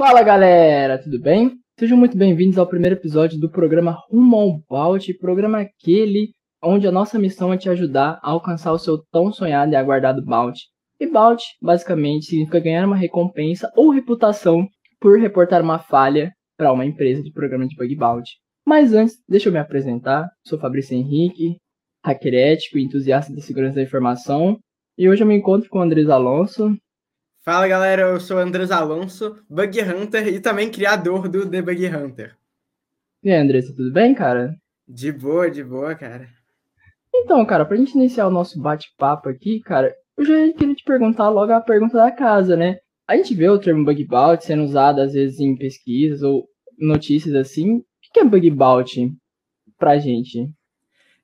Fala galera, tudo bem? Sejam muito bem-vindos ao primeiro episódio do programa Rumo ao Balt, programa aquele onde a nossa missão é te ajudar a alcançar o seu tão sonhado e aguardado Balt. E Balt, basicamente, significa ganhar uma recompensa ou reputação por reportar uma falha para uma empresa de programa de bug bounty. Mas antes, deixa eu me apresentar. Sou Fabrício Henrique, hacker ético e entusiasta de segurança da informação. E hoje eu me encontro com o Andrés Alonso. Fala galera, eu sou o Andrés Alonso, Bug Hunter e também criador do The Bug Hunter. E aí, Andressa, tudo bem, cara? De boa, de boa, cara. Então, cara, pra gente iniciar o nosso bate-papo aqui, cara, eu já queria te perguntar logo a pergunta da casa, né? A gente vê o termo bug bounty sendo usado às vezes em pesquisas ou notícias assim. O que é bug bounty pra gente?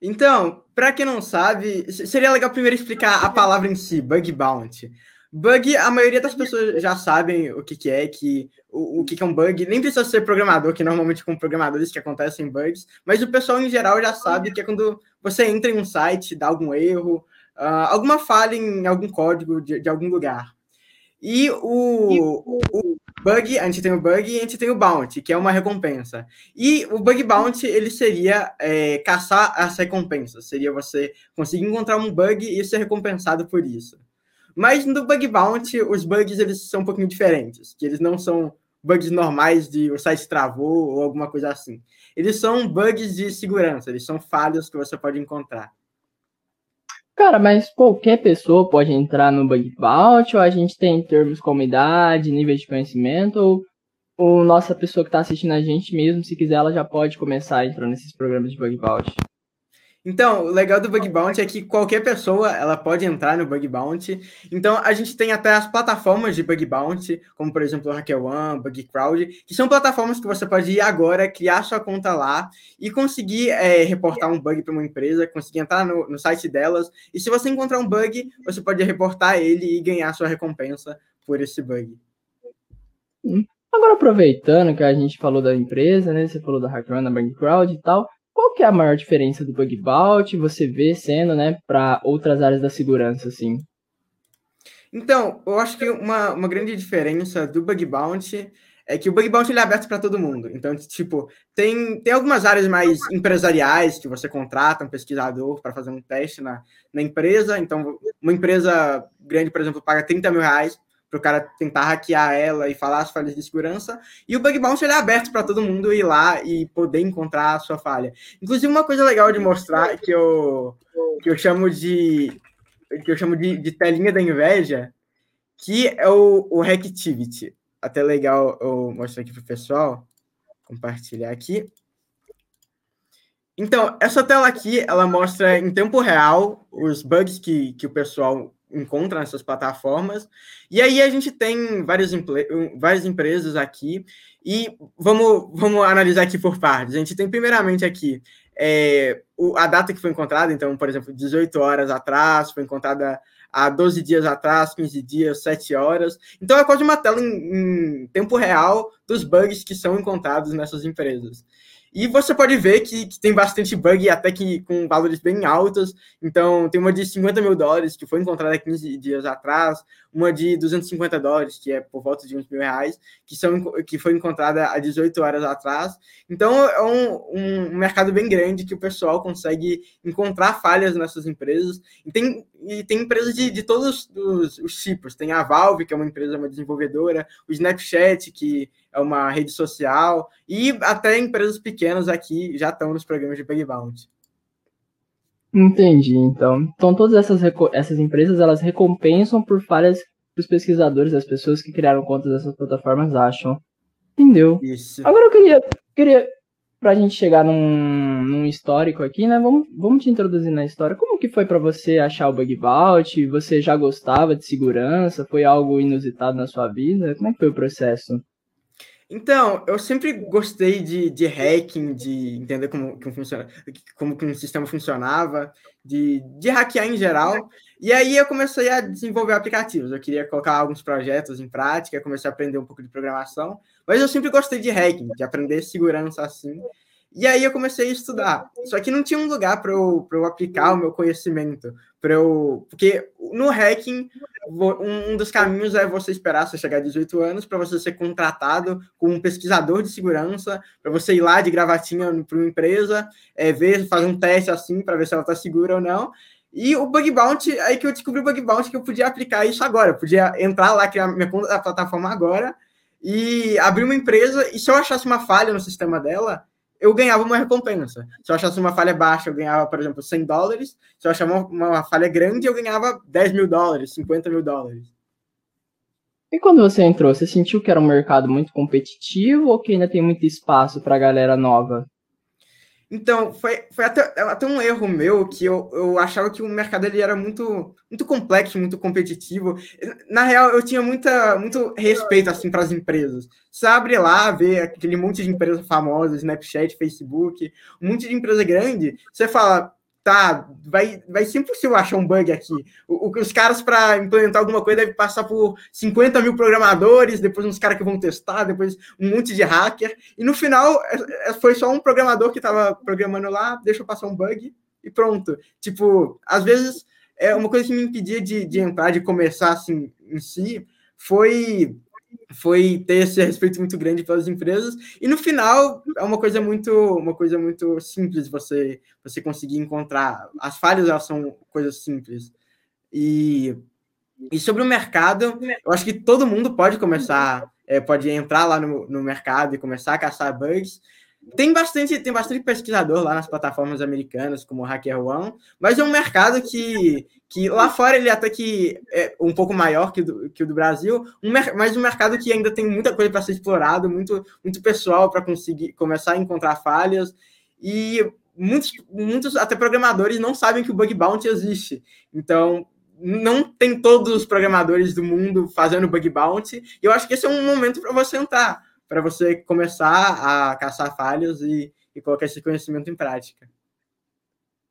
Então, para quem não sabe, seria legal primeiro explicar a palavra em si, bug bounty. Bug, a maioria das pessoas já sabem o que, que é, que o, o que, que é um bug. Nem precisa ser programador, que normalmente com programadores que acontecem bugs, mas o pessoal em geral já sabe que é quando você entra em um site, dá algum erro, uh, alguma falha em algum código de, de algum lugar. E o, o, bug, a gente tem o bug e a gente tem o bounty, que é uma recompensa. E o bug bounty, ele seria é, caçar as recompensas. Seria você conseguir encontrar um bug e ser recompensado por isso. Mas no bug bounty, os bugs eles são um pouquinho diferentes. Que eles não são bugs normais de o site travou ou alguma coisa assim. Eles são bugs de segurança, eles são falhas que você pode encontrar. Cara, mas qualquer pessoa pode entrar no bug bounty ou a gente tem termos como idade, nível de conhecimento ou, ou nossa pessoa que está assistindo a gente mesmo, se quiser, ela já pode começar a entrar nesses programas de bug bounty? Então, o legal do Bug Bounty é que qualquer pessoa ela pode entrar no Bug Bounty. Então, a gente tem até as plataformas de Bug Bounty, como por exemplo o HackerOne, BugCrowd, que são plataformas que você pode ir agora, criar sua conta lá e conseguir é, reportar um bug para uma empresa, conseguir entrar no, no site delas. E se você encontrar um bug, você pode reportar ele e ganhar sua recompensa por esse bug. Agora, aproveitando que a gente falou da empresa, né? Você falou da HackerOne, da BugCrowd e tal qual que é a maior diferença do bug bounty você vê sendo, né, para outras áreas da segurança, assim? Então, eu acho que uma, uma grande diferença do bug bounty é que o bug bounty ele é aberto para todo mundo. Então, tipo, tem, tem algumas áreas mais empresariais que você contrata um pesquisador para fazer um teste na, na empresa. Então, uma empresa grande, por exemplo, paga 30 mil reais para o cara tentar hackear ela e falar as falhas de segurança. E o bug bounty ele é aberto para todo mundo ir lá e poder encontrar a sua falha. Inclusive, uma coisa legal de mostrar que eu, que eu chamo de que eu chamo de, de telinha da inveja, que é o, o Hacktivity. Até legal eu mostrar aqui para o pessoal, compartilhar aqui. Então, essa tela aqui, ela mostra em tempo real os bugs que, que o pessoal encontra nessas plataformas. E aí a gente tem várias, várias empresas aqui e vamos, vamos analisar aqui por partes. A gente tem primeiramente aqui é, o, a data que foi encontrada, então, por exemplo, 18 horas atrás, foi encontrada há 12 dias atrás, 15 dias, 7 horas. Então é quase uma tela em, em tempo real dos bugs que são encontrados nessas empresas. E você pode ver que, que, tem bastante bug, até que com valores bem altos. Então, tem uma de 50 mil dólares, que foi encontrada 15 dias atrás, uma de 250 dólares, que é por volta de uns mil reais, que, são, que foi encontrada há 18 horas atrás. Então, é um, um mercado bem grande que o pessoal consegue encontrar falhas nessas empresas. E tem, e tem empresas de, de todos os, os tipos. Tem a Valve, que é uma empresa, uma desenvolvedora, o Snapchat, que é uma rede social, e até empresas pequenas aqui já estão nos programas de bug bounty. Entendi, então. Então todas essas, essas empresas, elas recompensam por falhas que os pesquisadores, as pessoas que criaram contas dessas plataformas acham. Entendeu? Isso. Agora eu queria, queria pra gente chegar num, num histórico aqui, né? Vamos, vamos te introduzir na história. Como que foi para você achar o bug bounty? Você já gostava de segurança? Foi algo inusitado na sua vida? Como é que foi o processo? Então, eu sempre gostei de, de hacking, de entender como, como, funciona, como que um sistema funcionava, de, de hackear em geral. E aí eu comecei a desenvolver aplicativos. Eu queria colocar alguns projetos em prática, comecei a aprender um pouco de programação, mas eu sempre gostei de hacking, de aprender segurança assim. E aí eu comecei a estudar. Só que não tinha um lugar para eu, eu aplicar o meu conhecimento. Para eu, porque no hacking, um dos caminhos é você esperar você chegar a 18 anos para você ser contratado como um pesquisador de segurança, para você ir lá de gravatinha para uma empresa, é, ver, fazer um teste assim para ver se ela está segura ou não. E o bug bounty, aí que eu descobri o bug bounty que eu podia aplicar isso agora. Eu podia entrar lá, criar minha conta da plataforma agora e abrir uma empresa. E se eu achasse uma falha no sistema dela, eu ganhava uma recompensa. Se eu achasse uma falha baixa, eu ganhava, por exemplo, 100 dólares. Se eu achasse uma, uma falha grande, eu ganhava 10 mil dólares, 50 mil dólares. E quando você entrou, você sentiu que era um mercado muito competitivo ou que ainda tem muito espaço para a galera nova? Então, foi, foi até, até um erro meu que eu, eu achava que o mercado ele era muito, muito complexo, muito competitivo. Na real, eu tinha muita, muito respeito assim, para as empresas. Você abre lá, vê aquele monte de empresas famosas, Snapchat, Facebook, um monte de empresa grande, você fala, tá, vai, vai ser impossível achar um bug aqui. O, os caras, para implementar alguma coisa, devem passar por 50 mil programadores, depois uns caras que vão testar, depois um monte de hacker, e no final é, é, foi só um programador que estava programando lá, deixa eu passar um bug e pronto. Tipo, às vezes, é uma coisa que me impedia de, de entrar, de começar assim em si, foi foi ter esse respeito muito grande pelas empresas. E no final é uma coisa muito uma coisa muito simples você você conseguir encontrar. As falhas elas são coisas simples. E e sobre o mercado eu acho que todo mundo pode começar é, pode entrar lá no, no mercado e começar a caçar bugs tem bastante, tem bastante pesquisador lá nas plataformas americanas, como o HackerOne, mas é um mercado que, que lá fora ele até que é um pouco maior que, do, que o do Brasil, um, mas um mercado que ainda tem muita coisa para ser explorado, muito, muito pessoal para conseguir começar a encontrar falhas, e muitos, muitos até programadores não sabem que o bug bounty existe. Então, não tem todos os programadores do mundo fazendo bug bounty, e eu acho que esse é um momento para você entrar para você começar a caçar falhas e, e colocar esse conhecimento em prática.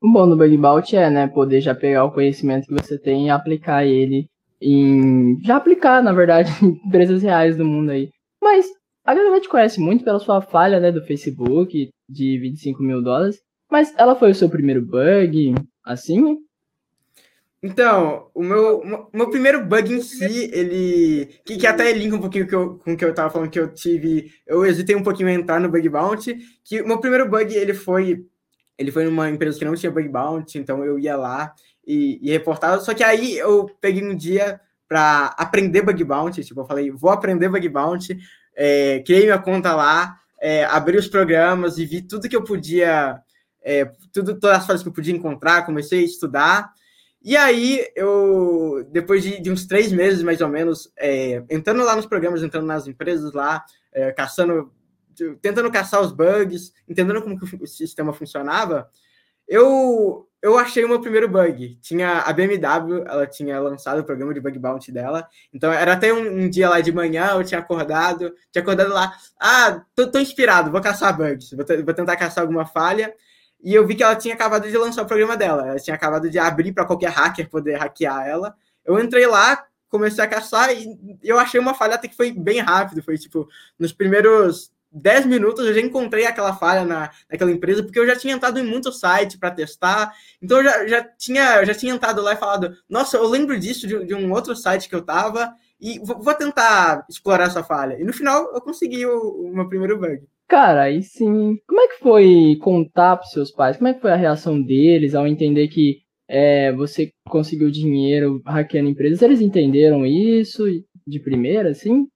O bom do Bug Bounty é, né, poder já pegar o conhecimento que você tem e aplicar ele em. Já aplicar, na verdade, em empresas reais do mundo aí. Mas a galera te conhece muito pela sua falha, né, do Facebook de 25 mil dólares. Mas ela foi o seu primeiro bug, assim? Então, o meu, o meu primeiro bug em si, ele. Que, que até linka um pouquinho com, eu, com o que eu tava falando que eu tive. Eu hesitei um pouquinho em entrar no bug bounty. Que o meu primeiro bug, ele foi. Ele foi numa empresa que não tinha bug bounty, então eu ia lá e, e reportava. Só que aí eu peguei um dia para aprender bug bounty. Tipo, eu falei, vou aprender bug bounty. É, criei minha conta lá, é, abri os programas e vi tudo que eu podia. É, tudo, todas as falhas que eu podia encontrar, comecei a estudar. E aí, eu, depois de, de uns três meses, mais ou menos, é, entrando lá nos programas, entrando nas empresas lá, é, caçando, tentando caçar os bugs, entendendo como que o sistema funcionava, eu, eu achei o meu primeiro bug. Tinha a BMW, ela tinha lançado o programa de bug bounty dela. Então, era até um, um dia lá de manhã, eu tinha acordado, tinha acordado lá, ah, tô, tô inspirado, vou caçar bugs, vou, vou tentar caçar alguma falha e eu vi que ela tinha acabado de lançar o programa dela. Ela tinha acabado de abrir para qualquer hacker poder hackear ela. Eu entrei lá, comecei a caçar e eu achei uma falha até que foi bem rápido. Foi tipo, nos primeiros 10 minutos eu já encontrei aquela falha na, naquela empresa, porque eu já tinha entrado em muito site para testar. Então eu já, já, tinha, eu já tinha entrado lá e falado: Nossa, eu lembro disso de, de um outro site que eu tava e vou, vou, tentar explorar essa falha. E no final eu consegui o, o meu primeiro bug. Cara, aí sim. Como é que foi contar pros seus pais? Como é que foi a reação deles ao entender que é, você conseguiu dinheiro hackeando empresas? Eles entenderam isso de primeira, assim?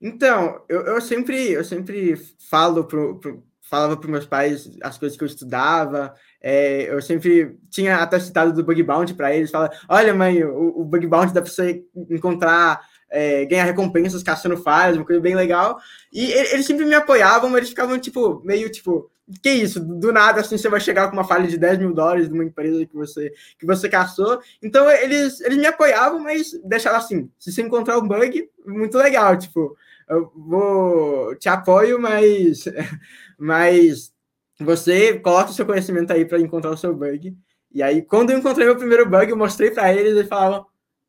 Então, eu, eu sempre eu sempre falo pro, pro falava para meus pais as coisas que eu estudava. É, eu sempre tinha até citado do bug bounty para eles. Fala, olha, mãe, o, o bug bounty dá para você encontrar é, ganhar recompensas caçando falhas, uma coisa bem legal. E eles sempre me apoiavam, mas eles ficavam, tipo, meio tipo, que isso? Do nada, assim, você vai chegar com uma falha de 10 mil dólares de uma empresa que você, que você caçou. Então, eles, eles me apoiavam, mas deixavam assim, se você encontrar um bug, muito legal, tipo, eu vou, te apoio, mas, mas você coloca o seu conhecimento aí para encontrar o seu bug. E aí, quando eu encontrei meu primeiro bug, eu mostrei para eles, eles falavam,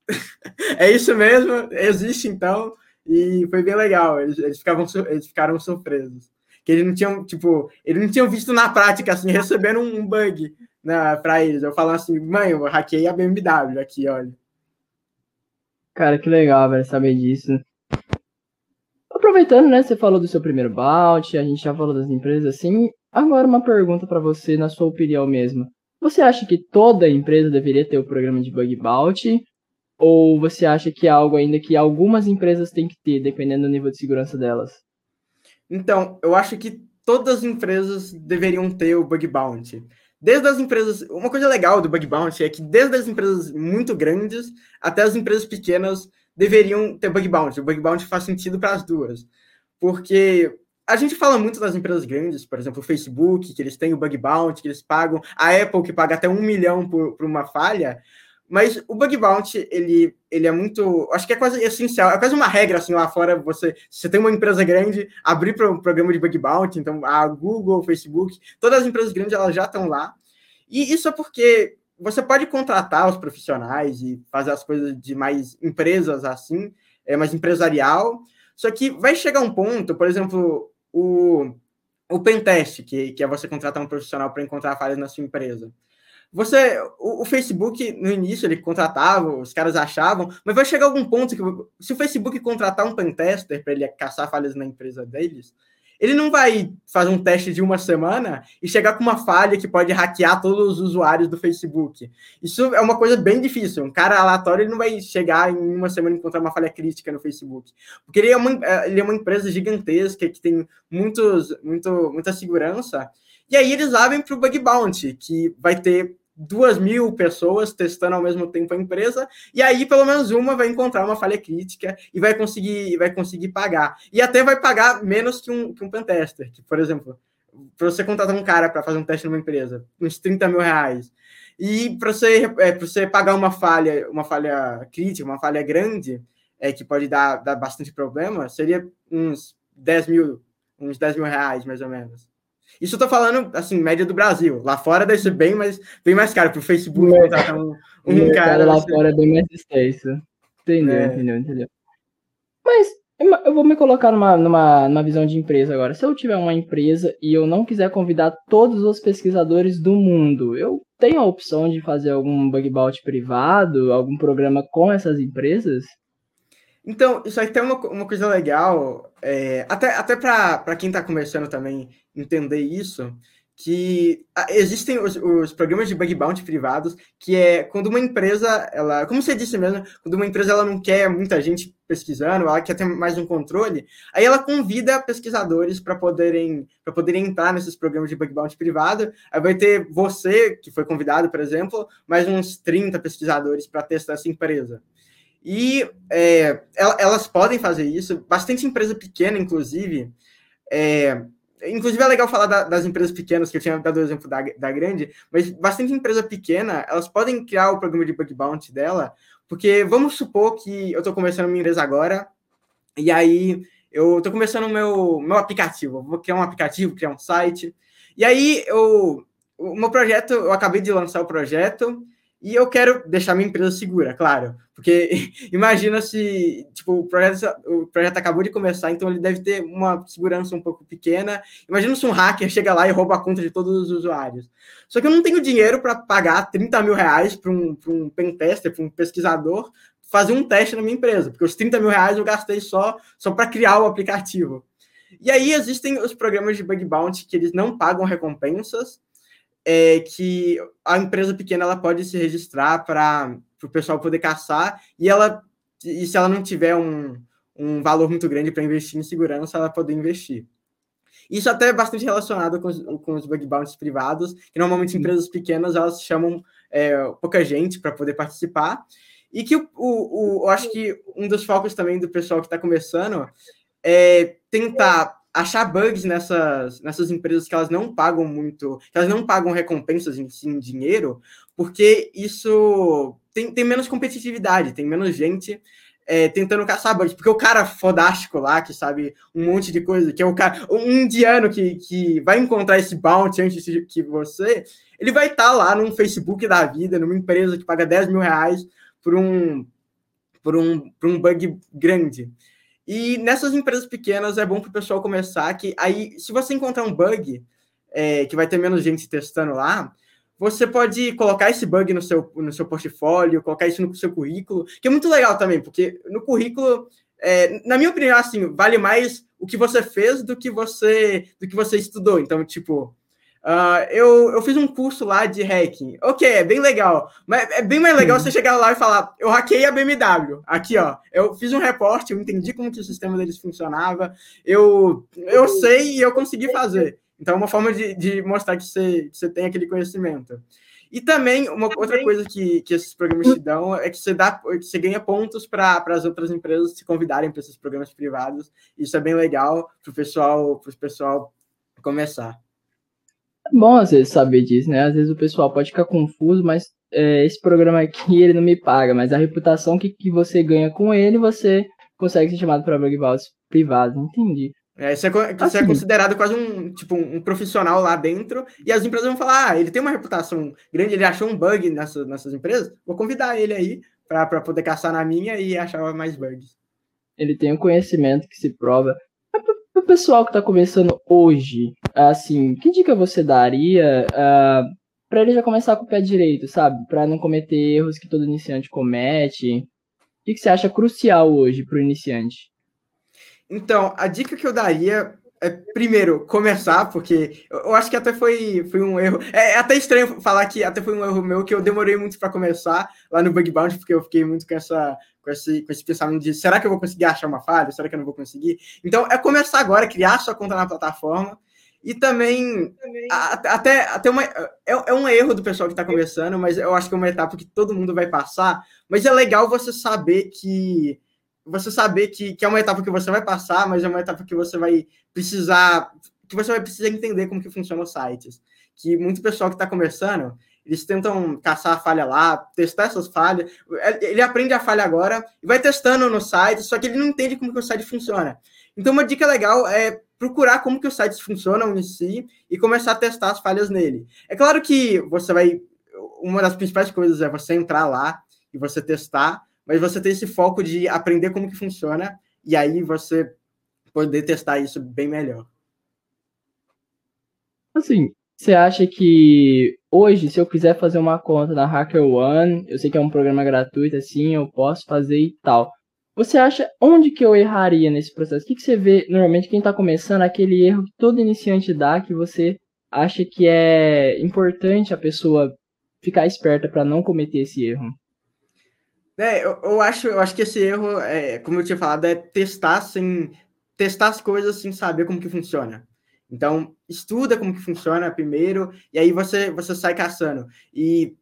é isso mesmo, existe então, e foi bem legal. Eles, eles, ficavam, eles ficaram surpresos. que eles não tinham, tipo, eles não tinham visto na prática, assim, recebendo um bug né, para eles. Eu falando assim, mãe, eu hackei a BMW aqui, olha. Cara, que legal, velho, saber disso. Aproveitando, né, você falou do seu primeiro bout, a gente já falou das empresas, assim, agora uma pergunta para você, na sua opinião mesmo. Você acha que toda empresa deveria ter o programa de bug bounty? Ou você acha que é algo ainda que algumas empresas têm que ter, dependendo do nível de segurança delas? Então, eu acho que todas as empresas deveriam ter o bug bounty. Desde as empresas, uma coisa legal do bug bounty é que desde as empresas muito grandes até as empresas pequenas deveriam ter bug bounty. O bug bounty faz sentido para as duas. Porque a gente fala muito das empresas grandes, por exemplo, o Facebook, que eles têm o bug bounty, que eles pagam, a Apple, que paga até um milhão por, por uma falha, mas o bug bounty, ele, ele é muito. Acho que é quase essencial. É quase uma regra assim lá fora. Você, você tem uma empresa grande, abrir para um programa de bug bounty. Então, a Google, Facebook, todas as empresas grandes elas já estão lá. E isso é porque você pode contratar os profissionais e fazer as coisas de mais empresas assim, é mais empresarial. Só que vai chegar um ponto, por exemplo, o, o pentest, que, que é você contratar um profissional para encontrar falhas na sua empresa. Você, o, o, Facebook, no início, ele contratava, os caras achavam, mas vai chegar algum ponto que, se o Facebook contratar um pentester para ele caçar falhas na empresa deles, ele não vai fazer um teste de uma semana e chegar com uma falha que pode hackear todos os usuários do Facebook. Isso é uma coisa bem difícil. Um cara aleatório ele não vai chegar em uma semana e encontrar uma falha crítica no Facebook. Porque ele é uma, ele é uma empresa gigantesca que tem muitos, muito, muita segurança. E aí eles abrem para o Bug Bounty, que vai ter duas mil pessoas testando ao mesmo tempo a empresa, e aí pelo menos uma vai encontrar uma falha crítica e vai conseguir, vai conseguir pagar. E até vai pagar menos que um, que um pentester, que, por exemplo, para você contratar um cara para fazer um teste numa empresa, uns 30 mil reais. E para você, é, você pagar uma falha, uma falha crítica, uma falha grande, é, que pode dar, dar bastante problema, seria uns 10 mil, uns 10 mil reais, mais ou menos. Isso eu tô falando, assim, média do Brasil. Lá fora deve ser bem mais, bem mais caro para o Facebook contratar um, um cara. Lá assim. fora é bem mais extenso. Entendeu, é. entendeu, entendeu. Mas eu vou me colocar numa, numa, numa visão de empresa agora. Se eu tiver uma empresa e eu não quiser convidar todos os pesquisadores do mundo, eu tenho a opção de fazer algum bug bounty privado, algum programa com essas empresas? Então, isso aí tem uma, uma coisa legal, é, até, até para quem está começando também entender isso, que ah, existem os, os, programas de bug bounty privados, que é quando uma empresa, ela, como você disse mesmo, quando uma empresa ela não quer muita gente pesquisando, ela quer ter mais um controle, aí ela convida pesquisadores para poderem para poderem entrar nesses programas de bug bounty privado. Aí vai ter você que foi convidado, por exemplo, mais uns 30 pesquisadores para testar essa empresa. E é, elas podem fazer isso, bastante empresa pequena, inclusive. É, inclusive é legal falar da, das empresas pequenas, que eu tinha dado o exemplo da, da grande, mas bastante empresa pequena, elas podem criar o programa de bug bounty dela, porque vamos supor que eu estou começando minha empresa agora, e aí eu estou começando o meu, meu aplicativo, vou criar um aplicativo, criar um site, e aí eu, o meu projeto, eu acabei de lançar o projeto, e eu quero deixar minha empresa segura, claro. Porque imagina se tipo, o, projeto, o projeto acabou de começar, então ele deve ter uma segurança um pouco pequena. Imagina se um hacker chega lá e rouba a conta de todos os usuários. Só que eu não tenho dinheiro para pagar 30 mil reais para um, um pentester, para um pesquisador, fazer um teste na minha empresa, porque os 30 mil reais eu gastei só, só para criar o aplicativo. E aí existem os programas de bug bounty que eles não pagam recompensas, é que a empresa pequena ela pode se registrar para o pessoal poder caçar e ela e se ela não tiver um, um valor muito grande para investir em segurança, ela poder investir. Isso até é bastante relacionado com os, com os bug bounties privados, que normalmente empresas pequenas elas chamam é, pouca gente para poder participar. E que o, o, o, eu acho que um dos focos também do pessoal que está começando é tentar achar bugs nessas, nessas empresas que elas não pagam muito, que elas não pagam recompensas em, em dinheiro, porque isso tem, tem menos competitividade, tem menos gente é, tentando caçar bugs, porque o cara fodástico lá, que sabe um monte de coisa, que é o cara, um indiano que, que vai encontrar esse bounty antes que você, ele vai estar tá lá num Facebook da vida, numa empresa que paga 10 mil reais por um, por um, por um bug grande. E nessas empresas pequenas é bom para o pessoal começar que aí, se você encontrar um bug é, que vai ter menos gente testando lá, você pode colocar esse bug no seu, no seu portfólio, colocar isso no seu currículo, que é muito legal também, porque no currículo, é, na minha opinião, assim, vale mais o que você fez do que você do que você estudou. Então, tipo, uh, eu, eu fiz um curso lá de hacking. Ok, é bem legal, mas é bem mais legal você chegar lá e falar, eu hackei a BMW. Aqui, ó, eu fiz um reporte, eu entendi como que o sistema deles funcionava, eu, eu sei e eu consegui fazer. Então, é uma forma de, de mostrar que você, que você tem aquele conhecimento. E também, uma outra coisa que, que esses programas te dão é que você, dá, que você ganha pontos para as outras empresas se convidarem para esses programas privados. Isso é bem legal para o pessoal, pessoal começar. É bom, às vezes, saber disso, né? Às vezes o pessoal pode ficar confuso, mas é, esse programa aqui, ele não me paga, mas a reputação que, que você ganha com ele, você consegue ser chamado para programas privados. Entendi. É, isso, é, isso é assim. é considerado quase um, tipo, um profissional lá dentro, e as empresas vão falar: ah, ele tem uma reputação grande, ele achou um bug nessa, nessas empresas, vou convidar ele aí para poder caçar na minha e achar mais bugs. Ele tem um conhecimento que se prova. Pessoal que está começando hoje, assim, que dica você daria uh, ah, para ele já começar com o pé direito, sabe? Para não cometer erros que todo iniciante comete? O que, que você acha crucial hoje para o iniciante? Então, a dica que eu daria é, primeiro, começar, porque eu acho que até foi, foi um erro. É, é até estranho falar que até foi um erro meu, que eu demorei muito para começar lá no Bug Bounty, porque eu fiquei muito com, essa, com, esse, com esse pensamento de será que eu vou conseguir achar uma falha? Será que eu não vou conseguir? Então, é começar agora, criar sua conta na plataforma. E também, também. até, até uma, é, é um erro do pessoal que está começando, mas eu acho que é uma etapa que todo mundo vai passar. Mas é legal você saber que você saber que, que é uma etapa que você vai passar, mas é uma etapa que você vai precisar, que você vai precisar entender como que funcionam os sites. Que muito pessoal que está começando, eles tentam caçar a falha lá, testar essas falhas. Ele aprende a falha agora e vai testando no site, só que ele não entende como que o site funciona. Então, uma dica legal é procurar como que os sites funcionam em si e começar a testar as falhas nele. É claro que você vai. Uma das principais coisas é você entrar lá e você testar, mas você tem esse foco de aprender como que funciona e aí você poder testar isso bem melhor. Assim, você acha que hoje, se eu quiser fazer uma conta na HackerOne, eu sei que é um programa gratuito, assim, eu posso fazer e tal. Você acha onde que eu erraria nesse processo? O que, que você vê, normalmente, quem está começando, aquele erro que todo iniciante dá, que você acha que é importante a pessoa ficar esperta para não cometer esse erro? É, eu, eu, acho, eu acho que esse erro, é, como eu tinha falado, é testar sem testar as coisas sem saber como que funciona. Então, estuda como que funciona primeiro, e aí você, você sai caçando. E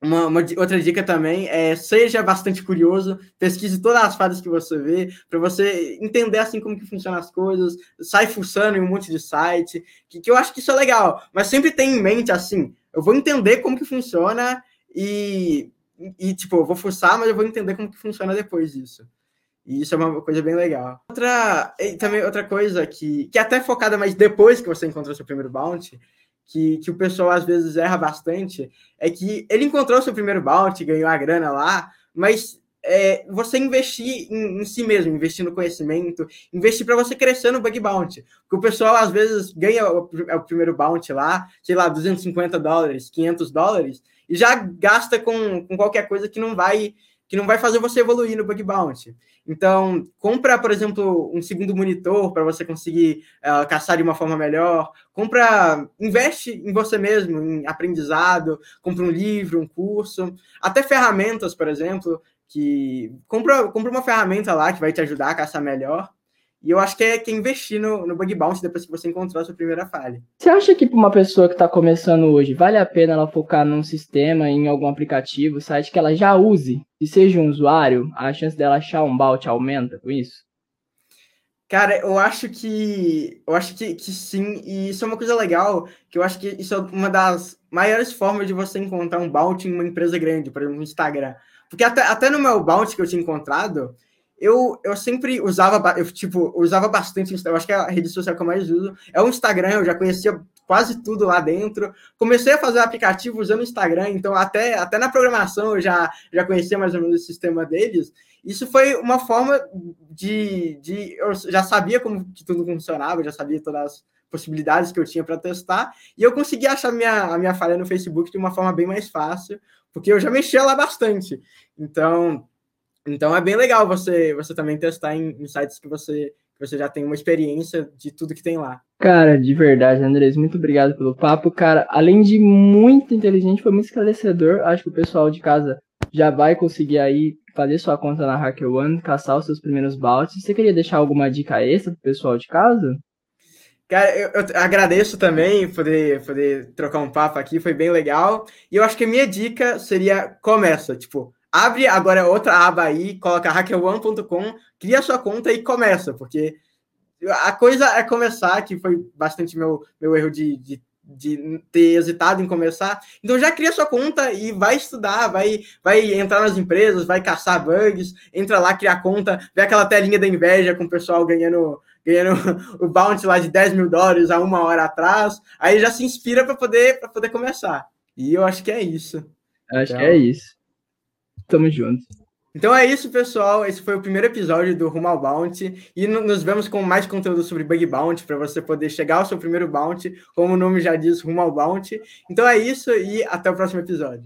uma, uma, outra dica também é seja bastante curioso, pesquise todas as fadas que você vê, para você entender assim como que funcionam as coisas, sai fuçando em um monte de site, que, que eu acho que isso é legal, mas sempre tem em mente assim, eu vou entender como que funciona e e, tipo, eu vou forçar, mas eu vou entender como que funciona depois disso. E isso é uma coisa bem legal. Outra, também outra coisa que, que é até focada mais depois que você encontrou seu primeiro bounty, que, que o pessoal às vezes erra bastante, é que ele encontrou seu primeiro bounty, ganhou a grana lá, mas é, você investir em, em, si mesmo, investir no conhecimento, investir para você crescer no bug bounty. Porque o pessoal às vezes ganha o, o primeiro bounty lá, sei lá, 250 dólares, 500 dólares, e já gasta com, com qualquer coisa que não vai que não vai fazer você evoluir no bug bounty. Então, compra, por exemplo, um segundo monitor para você conseguir uh, caçar de uma forma melhor. Compra, investe em você mesmo, em aprendizado. Compra um livro, um curso, até ferramentas, por exemplo, que compra, compra uma ferramenta lá que vai te ajudar a caçar melhor. E eu acho que é, que é investir no, no bug bounce depois que você encontrou a sua primeira falha. Você acha que para uma pessoa que está começando hoje, vale a pena ela focar num sistema, em algum aplicativo, site que ela já use, e seja um usuário, a chance dela achar um bout aumenta com isso? Cara, eu acho que eu acho que, que sim, e isso é uma coisa legal, que eu acho que isso é uma das maiores formas de você encontrar um bounty em uma empresa grande, por exemplo, no Instagram. Porque até, até no meu bounty que eu tinha encontrado, eu, eu sempre usava, eu, tipo, usava bastante, eu acho que é a rede social que eu mais uso é o Instagram, eu já conhecia quase tudo lá dentro. Comecei a fazer aplicativo usando o Instagram, então até, até na programação eu já, já conhecia mais ou menos o sistema deles. Isso foi uma forma de, de. Eu já sabia como que tudo funcionava, já sabia todas as possibilidades que eu tinha para testar, e eu consegui achar minha, a minha falha no Facebook de uma forma bem mais fácil, porque eu já mexia lá bastante. Então, então é bem legal você, você também testar em, em sites que você, que você já tem uma experiência de tudo que tem lá. Cara, de verdade, Andrés, muito obrigado pelo papo. Cara, além de muito inteligente, foi muito esclarecedor. Acho que o pessoal de casa já vai conseguir aí fazer sua conta na HackerOne, caçar os seus primeiros baltes. Você queria deixar alguma dica extra pro pessoal de casa? Cara, eu, eu, agradeço também poder, poder trocar um papo aqui, foi bem legal. E eu acho que a minha dica seria começa, tipo, abre agora outra aba aí, coloca hackerone.com, cria sua conta e começa, porque a coisa é começar, que foi bastante meu, meu erro de, de de ter hesitado em começar. Então já cria sua conta e vai estudar, vai, vai entrar nas empresas, vai caçar bugs, entra lá, cria conta, vê aquela telinha da inveja com o pessoal ganhando, ganhando o bounty lá de 10 mil dólares há uma hora atrás, aí já se inspira para poder, poder começar. E eu acho que é isso. Acho então... que é isso. Tamo junto. Então é isso, pessoal. Esse foi o primeiro episódio do Rumo ao Bounty. E nos vemos com mais conteúdo sobre Bug Bounty, para você poder chegar ao seu primeiro Bounty, como o nome já diz, Rumo ao Bounty. Então é isso e até o próximo episódio.